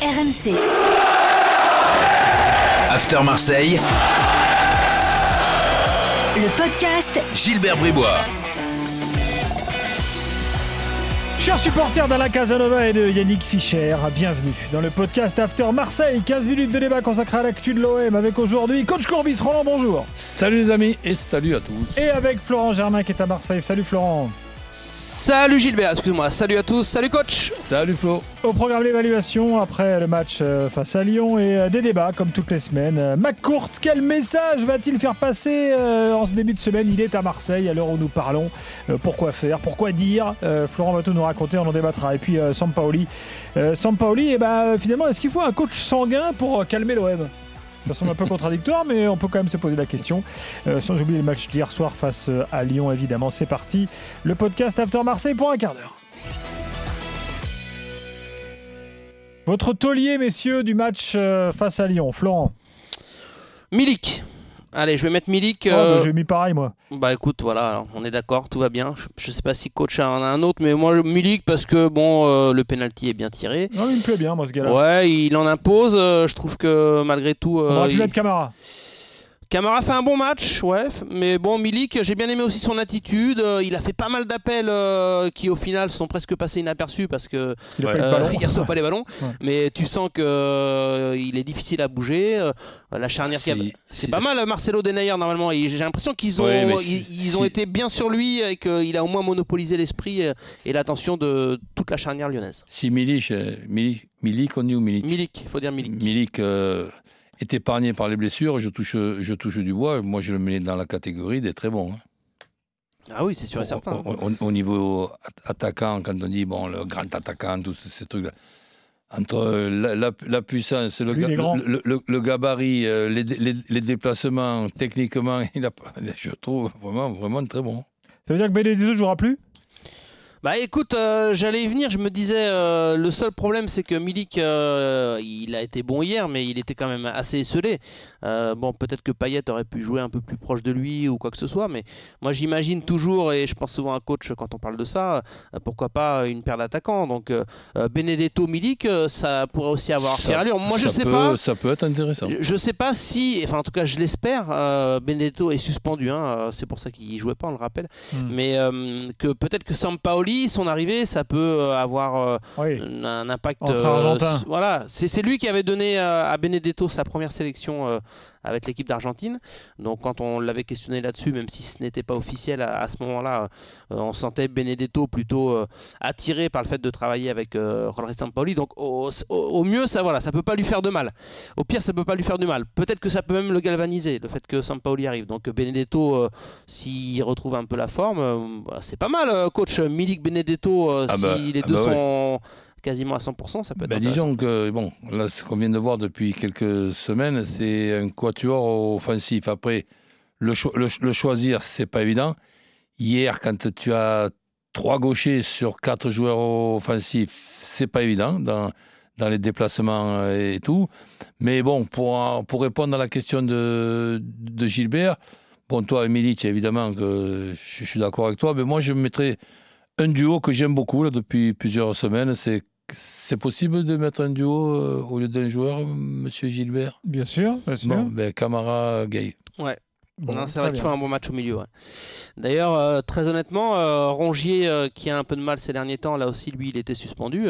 RMC. After Marseille, Le podcast Gilbert Bribois. Chers supporters d'Alain Casanova et de Yannick Fischer, bienvenue dans le podcast After Marseille. 15 minutes de débat consacré à l'actu de l'OM avec aujourd'hui Coach Courbis. Roland, bonjour. Salut les amis et salut à tous. Et avec Florent Germain qui est à Marseille. Salut Florent. Salut Gilbert, excuse-moi, salut à tous, salut coach Salut Flo. Au programme l'évaluation après le match euh, face à Lyon et euh, des débats comme toutes les semaines. Euh, McCourt, quel message va-t-il faire passer en ce début de semaine? Il est à Marseille à l'heure où nous parlons. Pourquoi faire? Pourquoi dire? Florent va tout nous raconter, on en débattra. Et puis Sampaoli. Sampaoli, eh ben, finalement, est-ce qu'il faut un coach sanguin pour calmer l'OM ça semble un peu contradictoire, mais on peut quand même se poser la question. Euh, sans oublier le match d'hier soir face euh, à Lyon, évidemment. C'est parti. Le podcast After Marseille pour un quart d'heure. Votre taulier, messieurs, du match euh, face à Lyon, Florent. Milik Allez, je vais mettre Milik. Oh, bah, euh, J'ai mis pareil, moi. Bah écoute, voilà, alors, on est d'accord, tout va bien. Je, je sais pas si coach en a un autre, mais moi Milik parce que bon, euh, le penalty est bien tiré. Non, il me plaît bien, moi, ce gars-là. Ouais, il en impose. euh, je trouve que malgré tout, On aurait pu il- mettre Camara. Camara fait un bon match, ouais, mais bon, Milik, j'ai bien aimé aussi son attitude. euh, il a fait pas mal d'appels euh, qui, au final, sont presque passés inaperçus parce que Il le euh, reçoit pas les ballons. Ouais. Mais tu sens que euh, il est difficile à bouger. euh, la charnière, qui a- Si- c'est si- pas mal, Marcelo Denayer normalement. J'ai l'impression qu'ils ont, Ouais, ils, ont si- été bien sur lui et qu'il a au moins monopolisé l'esprit et l'attention de toute la charnière lyonnaise. Si Milik, Milik, Milik, on dit ou Milik? Milik, il faut dire Milik. Milik euh, est épargné par les blessures, je touche, je touche du bois, moi je le mets dans la catégorie des très bons. hein. Ah oui, c'est sûr et certain. Au, au- au niveau at- attaquant, quand on dit bon, le grand attaquant, tous ces trucs-là. Entre la, la- la puissance, le, ga- le, le- le gabarit, euh, les, les- les déplacements, techniquement, il a, je trouve vraiment, vraiment très bon. Ça veut dire que Benedetto ne jouera plus? Bah écoute, euh, j'allais y venir, je me disais, euh, le seul problème c'est que Milik, euh, il a été bon hier, mais il était quand même assez esselé. Bon, peut-être que Payet aurait pu jouer un peu plus proche de lui ou quoi que ce soit, mais moi j'imagine toujours, et je pense souvent à un coach quand on parle de ça, pourquoi pas une paire d'attaquants. Donc Benedetto, Milik, ça pourrait aussi avoir fait allure. Moi je ça sais peut- pas. Ça peut être intéressant. Je- Je sais pas si, enfin en tout cas je l'espère, Benedetto est suspendu, hein, c'est pour ça qu'il jouait pas, on le rappelle, Hmm. mais que peut-être que Sampaoli, son arrivée, ça peut euh, avoir euh, Oui. un, impact. Entre s- voilà, c'est c'est lui qui avait donné euh, à Benedetto sa première sélection euh, avec l'équipe d'Argentine. Donc quand on l'avait questionné là-dessus, même si ce n'était pas officiel à, à ce moment-là, euh, on sentait Benedetto plutôt euh, attiré par le fait de travailler avec euh, Jorge Sampaoli. Donc au, au- au mieux, ça voilà, ça peut pas lui faire de mal. Au pire, ça peut pas lui faire du mal. Peut-être que ça peut même le galvaniser, le fait que Sampaoli arrive. Donc Benedetto, euh, s'il retrouve un peu la forme, bah, c'est pas mal, coach Milik Benedetto. Ah si bah, les ah deux bah ouais. sont quasiment à 100%, ça peut être Ben, intéressant. disons que, bon, là, ce qu'on vient de voir depuis quelques semaines, c'est un quatuor offensif. Après, le, cho- le, le choisir, c'est pas évident. Hier, quand tu as trois gauchers sur quatre joueurs offensifs, c'est pas évident dans, dans les déplacements euh, et tout. Mais bon, pour, pour répondre à la question de, de Gilbert, bon, toi, Milic, évidemment, que je, je suis d'accord avec toi, mais moi, je mettrais un duo que j'aime beaucoup là, depuis plusieurs semaines, c'est c'est possible de mettre un duo euh, au lieu d'un joueur, Monsieur Gilbert? Bien sûr. Bien sûr. Bon, ben Camara Gay. Bon, non, c'est vrai qu'il faut un bon match au milieu. ouais. D'ailleurs, euh, très honnêtement, euh, Rongier, euh, qui a un peu de mal ces derniers temps, là aussi, lui, il était suspendu.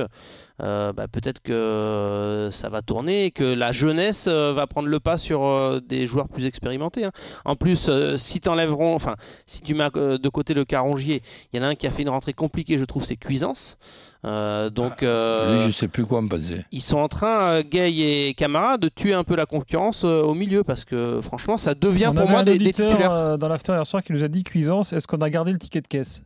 Euh, bah, Peut-être que euh, ça va tourner et que la jeunesse euh, va prendre le pas sur euh, des joueurs plus expérimentés. hein. En plus, euh, si t'enlèveront, enfin, si tu mets euh, de côté le cas Rongier, il y en a un qui a fait une rentrée compliquée, je trouve, c'est Cuisance. Euh, donc, euh, Lui, je sais plus quoi me passer. ils sont en train, euh, Gay et Camara, de tuer un peu la concurrence euh, au milieu parce que franchement, ça devient On pour moi un des, des titulaires. euh, dans l'after hier soir qui nous a dit cuisance. Est-ce qu'on a gardé le ticket de caisse?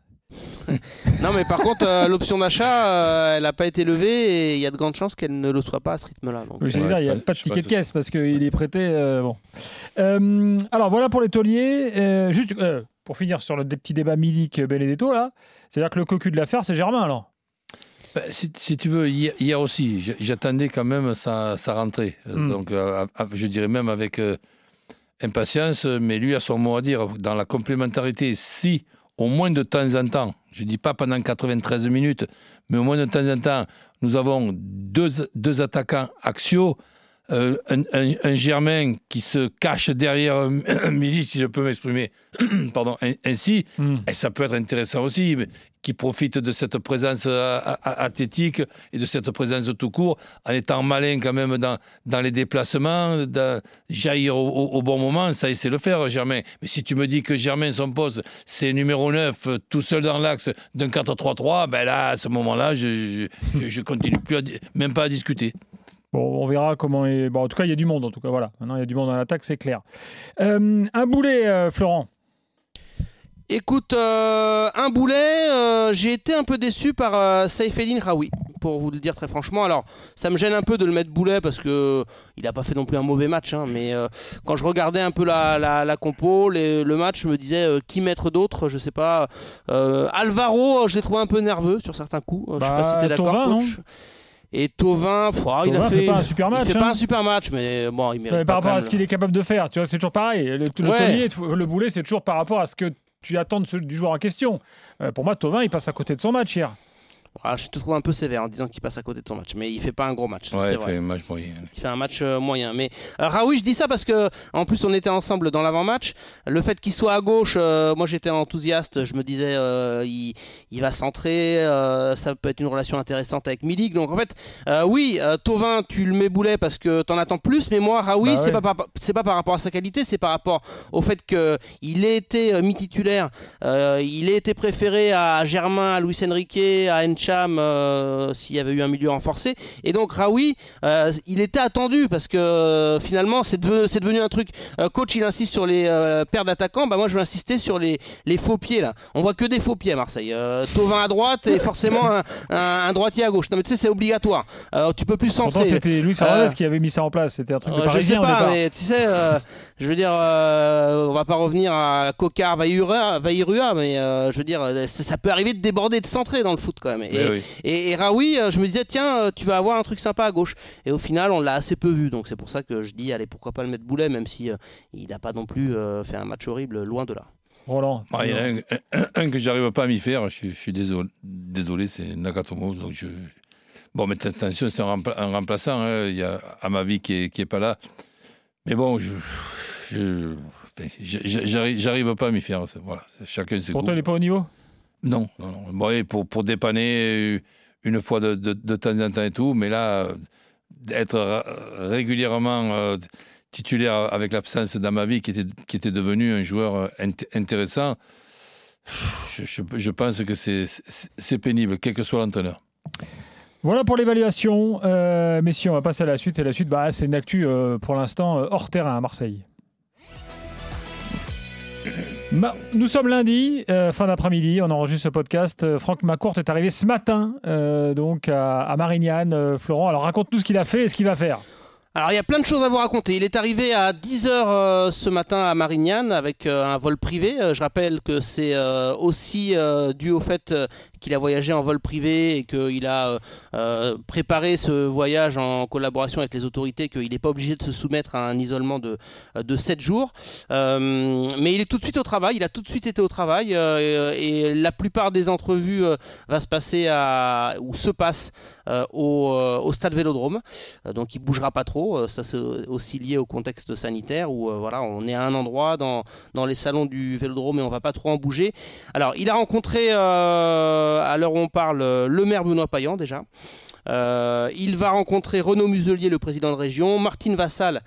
Non, mais par contre, euh, l'option d'achat, euh, elle n'a pas été levée et il y a de grandes chances qu'elle ne le soit pas à ce rythme-là. Donc, Oui, j'allais dire, il n'y a pas de ticket de caisse parce qu'il est prêté. euh, bon. Euh, alors voilà pour les tauliers. Euh, juste euh, pour finir sur le des petits débats Milik Benedetto là, c'est-à-dire que le cocu de l'affaire c'est Germain alors. Ben, si, si tu veux, hier, hier aussi, j'attendais quand même sa, sa rentrée. Euh, Mm. Donc, euh, je dirais même avec euh, impatience, mais lui a son mot à dire. Dans la complémentarité, si au moins de temps en temps, je ne dis pas pendant 93 minutes, mais au moins de temps en temps, nous avons deux, attaquants axiaux euh, un, Germain qui se cache derrière un, Milik, si je peux m'exprimer pardon, ainsi, hmm. et ça peut être intéressant aussi, qui profite de cette présence euh, athlétique et de cette présence tout court, en étant malin quand même dans, dans les déplacements, jaillir au, bon moment, ça c'est le faire, Germain. Mais si tu me dis que Germain, son poste, c'est numéro 9, tout seul dans l'axe d'un 4-3-3, ben là, à ce moment-là, je, je, continue plus même pas à discuter. Bon, on verra comment. Est... Bon, en tout cas, il y a du monde. En tout cas, voilà. Maintenant, il y a du monde dans l'attaque, c'est clair. Euh, un boulet, euh, Florent. Écoute, euh, un boulet, j'ai été un peu déçu par Saifeddin Raoui, pour vous le dire très franchement. Alors, ça me gêne un peu de le mettre boulet parce que il n'a pas fait non plus un mauvais match, hein, mais quand je regardais un peu la, la, compo, le match, je me disais qui mettre d'autres, je sais pas. Alvaro, je l'ai trouvé un peu nerveux sur certains coups. je sais pas si bah, tu es d'accord, coach. Et Tovin, il a fait, pas un super match. Il fait pas hein. un super match, mais bon, il mérite. par rapport à ce qu'il est capable de faire, tu vois, c'est toujours pareil. Le, le, le boulet, c'est toujours par rapport à ce que tu attends du joueur en question. Euh, pour moi, Tovin, il passe à côté de son match hier. Ah, je te trouve un peu sévère en disant qu'il passe à côté de son match, mais il fait pas un gros match. Ouais, il fait un match moyen. Il fait un match euh, moyen. Mais euh, Raoui, je dis ça parce que en plus on était ensemble dans l'avant-match. Le fait qu'il soit à gauche, euh, moi j'étais enthousiaste. Je me disais, il, il, va centrer, ça peut être une relation intéressante avec Milik. Donc en fait, oui, Tovin, tu le mets boulet parce que t'en attends plus. Mais moi, Raoui, bah c'est pas c'est pas par rapport à sa qualité, c'est par rapport au fait que il ait été mi titulaire, il ait été préféré à Germain, à Luis Enrique, à Euh, s'il y avait eu un milieu renforcé. Et donc Raoui, euh, il était attendu parce que euh, finalement c'est devenu, devenu, un truc. coach, il insiste sur les paires d'attaquants. Bah moi, je vais insister sur les, les, faux pieds là. On voit que des faux pieds à Marseille. Tovin à droite et forcément un, droitier à gauche. Non mais tu sais, c'est obligatoire. tu peux plus centrer. C'était Louis Fernandez qui avait mis ça en place. C'était un truc de parisien. Je sais pas, mais tu sais, je veux dire, on va pas revenir à Cocard, Vairua, mais je veux dire, ça, peut arriver de déborder, de centrer dans le foot quand même. Et, et, Raoui, euh, je me disais, tiens, euh, tu vas avoir un truc sympa à gauche. Et au final, on l'a assez peu vu. Donc c'est pour ça que je dis, allez, pourquoi pas le mettre boulet, même si euh, il n'a pas non plus fait un match horrible, loin de là. Roland. il y en a un, que j'arrive pas à m'y faire. Je, suis désolé, désolé c'est Nagatomo. Donc je... Bon, mais attention, c'est un, remplaçant. Hein. Il y a Amavi qui est, qui est pas là. Mais bon, je, j'arrive pas à m'y faire. Voilà, chacun ses Pour toi, il n'est pas au niveau? Non, non, non. pour, pour dépanner une fois de, temps en temps et tout, mais là, être régulièrement euh, titulaire avec l'absence d'Amavi, qui était, qui était devenu un joueur euh, intéressant, je, je, pense que c'est pénible, quel que soit l'entraîneur. Voilà pour l'évaluation. Euh, messieurs, on va passer à la suite. Et la suite, bah, c'est une actu pour l'instant hors terrain à Marseille nous sommes lundi, euh, fin d'après-midi, on enregistre ce podcast. Euh, Franck Macourt est arrivé ce matin euh, donc à, Marignane. Florent, alors raconte-nous ce qu'il a fait et ce qu'il va faire. Alors il y a plein de choses à vous raconter. Il est arrivé à 10h ce matin à Marignane avec un vol privé. je rappelle que c'est aussi dû au fait qu'il a voyagé en vol privé et qu'il a euh, euh, préparé ce voyage en collaboration avec les autorités, qu'il n'est pas obligé de se soumettre à un isolement de, de 7 jours. Euh, mais il est tout de suite au travail, il a tout de suite été au travail et la plupart des entrevues va se passer à, ou se passe au, au, stade Vélodrome. donc il bougera pas trop. Ça c'est aussi lié au contexte sanitaire où voilà, on est à un endroit dans, dans les salons du Vélodrome et on va pas trop en bouger. Alors il a rencontré euh, à l'heure où on parle, euh, le maire Benoît Payan déjà. Euh, il va rencontrer Renaud Muselier, le président de région, Martine Vassal,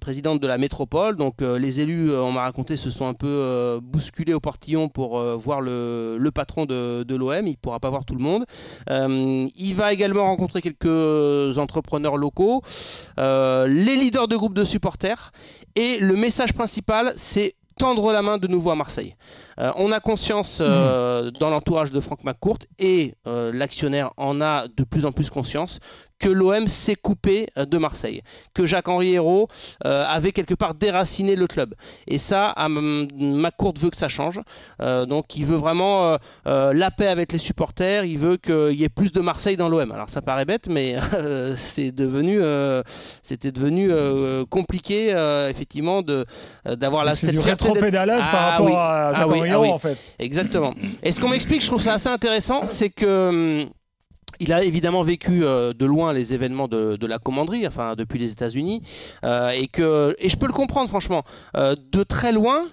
présidente de la métropole. Donc les élus, on m'a raconté, se sont un peu bousculés au portillon pour voir le, patron de, l'OM. Il ne pourra pas voir tout le monde. il va également rencontrer quelques entrepreneurs locaux, les leaders de groupes de supporters. Et le message principal, c'est tendre la main de nouveau à Marseille. Euh, on a conscience euh, hmm. dans l'entourage de Franck McCourt et euh, l'actionnaire en a de plus en plus conscience que l'OM s'est coupé de Marseille, que Jacques-Henri Hérault avait quelque part déraciné le club. Et ça, McCourt veut que ça change. donc il veut vraiment la paix avec les supporters, il veut qu'il y ait plus de Marseille dans l'OM. Alors ça paraît bête, mais c'est devenu, c'était devenu compliqué, effectivement, de, d'avoir la, cette fierté rétropédalage par Ah rapport oui. à Ah Jacques oui, Henriot, ah oui. en fait. Exactement. Et ce qu'on m'explique, je trouve ça assez intéressant, c'est que hum, il a évidemment vécu euh, de loin les événements de, de la commanderie, enfin depuis les États-Unis, euh, et que et je peux le comprendre franchement, euh, de très loin,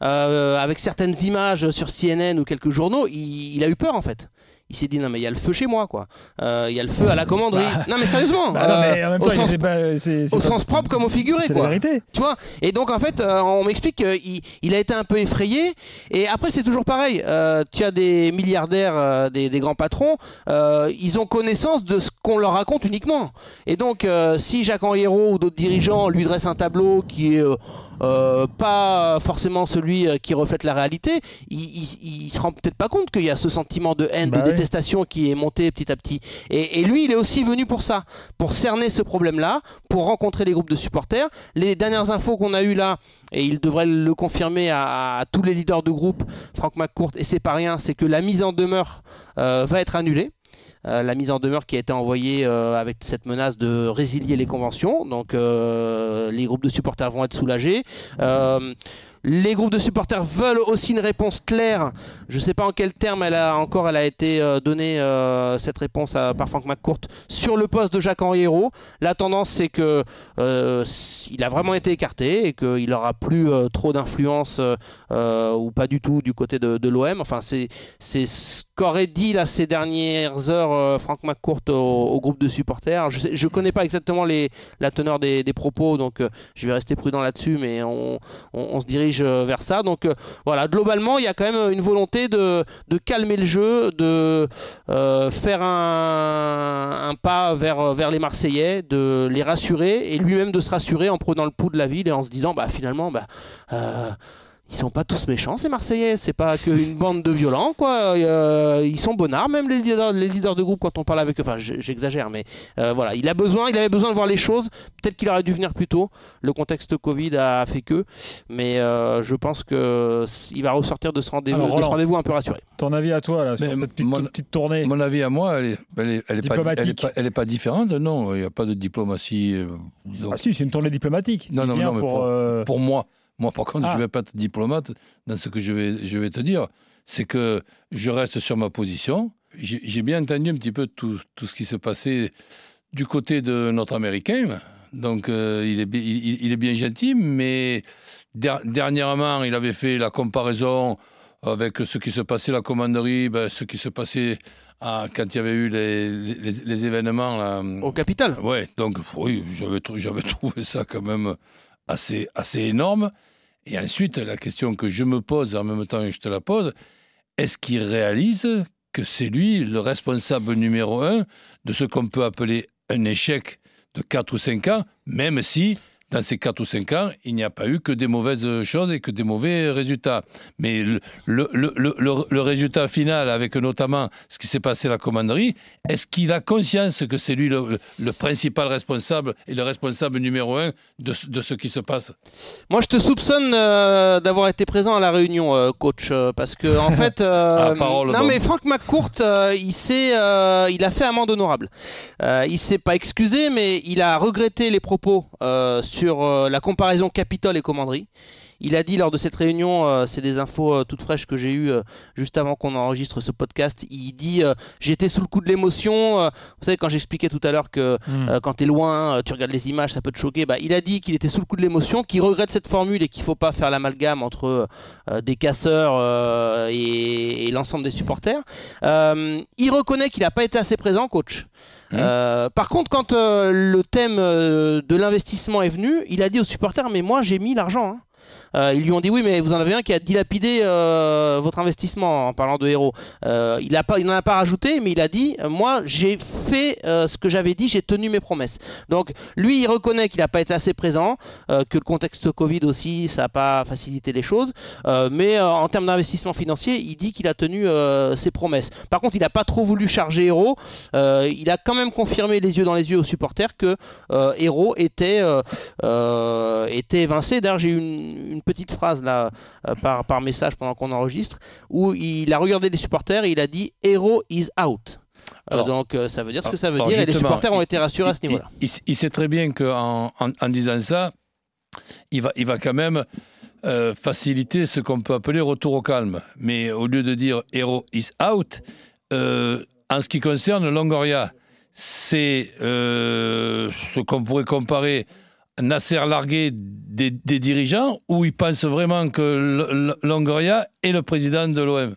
avec certaines images sur CNN ou quelques journaux, il, il a eu peur en fait. Il s'est dit non mais il y a le feu chez moi quoi. Euh, Il y a le feu à la commanderie. non mais sérieusement. Bah non, mais en euh, même au temps, il sens, au pas- propre comme au figuré C'est la quoi. vérité. Tu vois? Et donc en fait, euh, on m'explique qu'il il a été un peu effrayé. Et après, c'est toujours pareil. Euh, tu as des milliardaires, euh, des, des grands patrons, euh, ils ont connaissance de ce qu'on leur raconte uniquement. Et donc, euh, si Jacques Henriero ou d'autres dirigeants lui dressent un tableau qui est euh, pas forcément celui euh, qui reflète la réalité, il, il, il se rend peut-être pas compte qu'il y a ce sentiment de haine, Bah de oui. détestation qui est monté petit à petit. Et, et lui, il est aussi venu pour ça, pour cerner ce problème-là, pour rencontrer les groupes de supporters. Les dernières infos qu'on a eues là, et il devrait le confirmer à, à tous les leaders de groupe, Franck McCourt, et c'est pas rien, c'est que la mise en demeure euh, va être annulée. Euh, la mise en demeure qui a été envoyée euh, avec cette menace de résilier les conventions. Donc euh, les groupes de supporters vont être soulagés. Les groupes de supporters veulent aussi une réponse claire. Je ne sais pas en quel terme elle a encore elle a été euh, donnée euh, cette réponse à- par Franck McCourt sur le poste de Jacques Henriero. La tendance c'est que euh, il a vraiment été écarté et qu'il n'aura plus trop d'influence ou pas du tout du côté de, l'OM. Enfin c'est ce qu'aurait dit là ces dernières heures Franck McCourt au, groupe de supporters. Je ne connais pas exactement la teneur des, propos donc je vais rester prudent là-dessus mais on se dirige euh, vers ça. Donc euh, voilà, globalement, il y a quand même une volonté de, de calmer le jeu, de euh, faire un, pas vers, vers les Marseillais, de les rassurer et lui-même de se rassurer en prenant le pouls de la ville et en se disant bah finalement bah euh, ils sont pas tous méchants ces Marseillais, c'est pas qu'une bande de violents quoi. Euh, ils sont bonnards même les leaders, les leaders de groupe quand on parle avec eux. Enfin j'exagère mais euh, voilà, il a besoin, il avait besoin de voir les choses. Peut-être qu'il aurait dû venir plus tôt. Le contexte Covid a fait que, mais euh, je pense que s- il va ressortir de ce rendez-vous, Alors, de ce Roland. rendez-vous un peu rassuré. Ton avis à toi, là, sur Mais cette petite, mon- petite tournée? Mon avis à moi, elle est, elle est, elle est pas, elle est Diplomatique. pas, elle est pas différente. Non, il n'y a pas de diplomatie. euh, Ah si, c'est une tournée diplomatique. Non, Il non, non, mais euh, pour moi. Moi, par contre, Ah. je ne vais pas être diplomate dans ce que je vais, je vais te dire. C'est que je reste sur ma position. J'ai bien entendu un petit peu tout, tout ce qui se passait du côté de notre Américain. Donc, euh, il, est, bi- il, il est bien gentil, mais der- dernièrement, il avait fait la comparaison avec ce qui se passait à la commanderie, ben, ce qui se passait à- quand il y avait eu les, les, les événements. Là, Au capital. Ouais, donc oui, j'avais trouvé ça quand même assez, énorme. Et ensuite, la question que je me pose, en même temps que je te la pose, est-ce qu'il réalise que c'est lui le responsable numéro un de ce qu'on peut appeler un échec de 4 ou 5 ans, même si dans ces 4 ou 5 ans, il n'y a pas eu que des mauvaises choses et que des mauvais résultats. Mais le, le, le, le- le- le résultat final, avec notamment ce qui s'est passé à la commanderie, est-ce qu'il a conscience que c'est lui le, principal responsable et le responsable numéro un de, ce- de ce qui se passe? Moi, je te soupçonne euh, d'avoir été présent à la réunion, euh, coach, euh, parce que en fait, euh, Ah, parole non donc. mais Franck McCourt, il s'est, il a fait amende honorable. Il s'est pas excusé, mais il a regretté les propos sur euh, la comparaison Capitole et commanderie. Il a dit lors de cette réunion, euh, c'est des infos euh, toutes fraîches que j'ai eues euh, juste avant qu'on enregistre ce podcast. Il dit j'étais sous le coup de l'émotion. vous savez quand j'expliquais tout à l'heure que hmm. quand tu es loin, tu regardes les images, ça peut te choquer. Bah, il a dit qu'il était sous le coup de l'émotion, qu'il regrette cette formule et qu'il faut pas faire l'amalgame entre des casseurs et, et l'ensemble des supporters. Il reconnaît qu'il n'a pas été assez présent, coach. Euh, par contre, quand euh, le thème euh, de l'investissement est venu, il a dit aux supporters Mais moi, j'ai mis l'argent. hein. Euh, ils lui ont dit oui, mais vous en avez un qui a dilapidé euh, votre investissement en parlant de héros. Euh, il n'en a pas rajouté, mais il a dit moi j'ai fait ce que j'avais dit, j'ai tenu mes promesses. Donc lui, il reconnaît qu'il n'a pas été assez présent, que le contexte Covid aussi, ça n'a pas facilité les choses. Mais en termes d'investissement financier, il dit qu'il a tenu ses promesses. Par contre, il n'a pas trop voulu charger Héros. Il a quand même confirmé les yeux dans les yeux aux supporters que Héros était, était évincé. D'ailleurs, j'ai eu une petite phrase là euh, par, par message pendant qu'on enregistre où il a regardé les supporters et il a dit Héros is out. Euh, donc euh, ça veut dire ce que ça veut dire et les supporters ont été rassurés à ce niveau-là. il, il- il sait très bien qu'en en, en disant ça, il va, il va quand même euh, faciliter ce qu'on peut appeler retour au calme. Mais au lieu de dire Hero is out, en ce qui concerne Longoria, c'est ce qu'on pourrait comparer Nasser largué des, dirigeants ou il pense vraiment que Longoria est le président de l'OM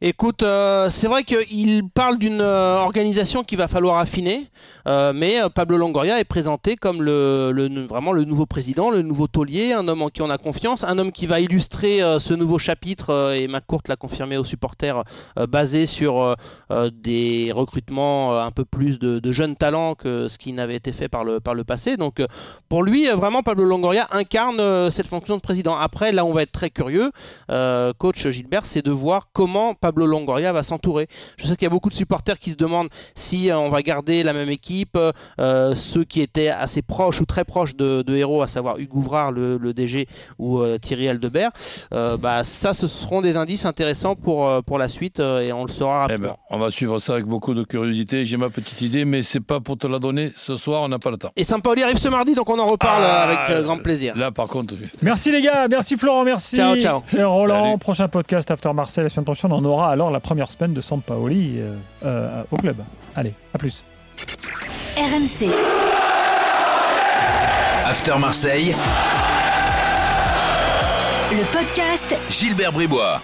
Écoute, euh, c'est vrai qu'il parle d'une euh, organisation qu'il va falloir affiner, euh, mais Pablo Longoria est présenté comme le, vraiment le nouveau président, le nouveau taulier, un homme en qui on a confiance, un homme qui va illustrer ce nouveau chapitre, et McCourt l'a confirmé aux supporters, basé sur des recrutements un peu plus de, de, jeunes talents que ce qui n'avait été fait par le, par le passé. Donc pour lui, vraiment, Pablo Longoria incarne cette fonction de président. Après, là, on va être très curieux, coach Gilbert, c'est de voir comment Pablo Longoria va s'entourer. Je sais qu'il y a beaucoup de supporters qui se demandent si euh, on va garder la même équipe, euh, ceux qui étaient assez proches ou très proches de, de Héros, à savoir Hugo Ouvrard, le, le, DG, ou euh, Thierry Aldebert. Euh, bah, ça, ce seront des indices intéressants pour, pour la suite et on le saura rapidement. Eh ben, on va suivre ça avec beaucoup de curiosité. J'ai ma petite idée, mais c'est pas pour te la donner ce soir, on n'a pas le temps. Et Saint-Pauli arrive ce mardi, donc on en reparle ah, avec grand plaisir. Là, par contre, merci les gars, merci Florent, merci. Ciao, ciao. Et Roland, Salut. prochain podcast After Marseille la semaine prochaine, on aura alors la première semaine de Sampaoli euh, euh, au club. Allez, à plus. RMC. After Marseille. Le podcast Gilbert Bribois.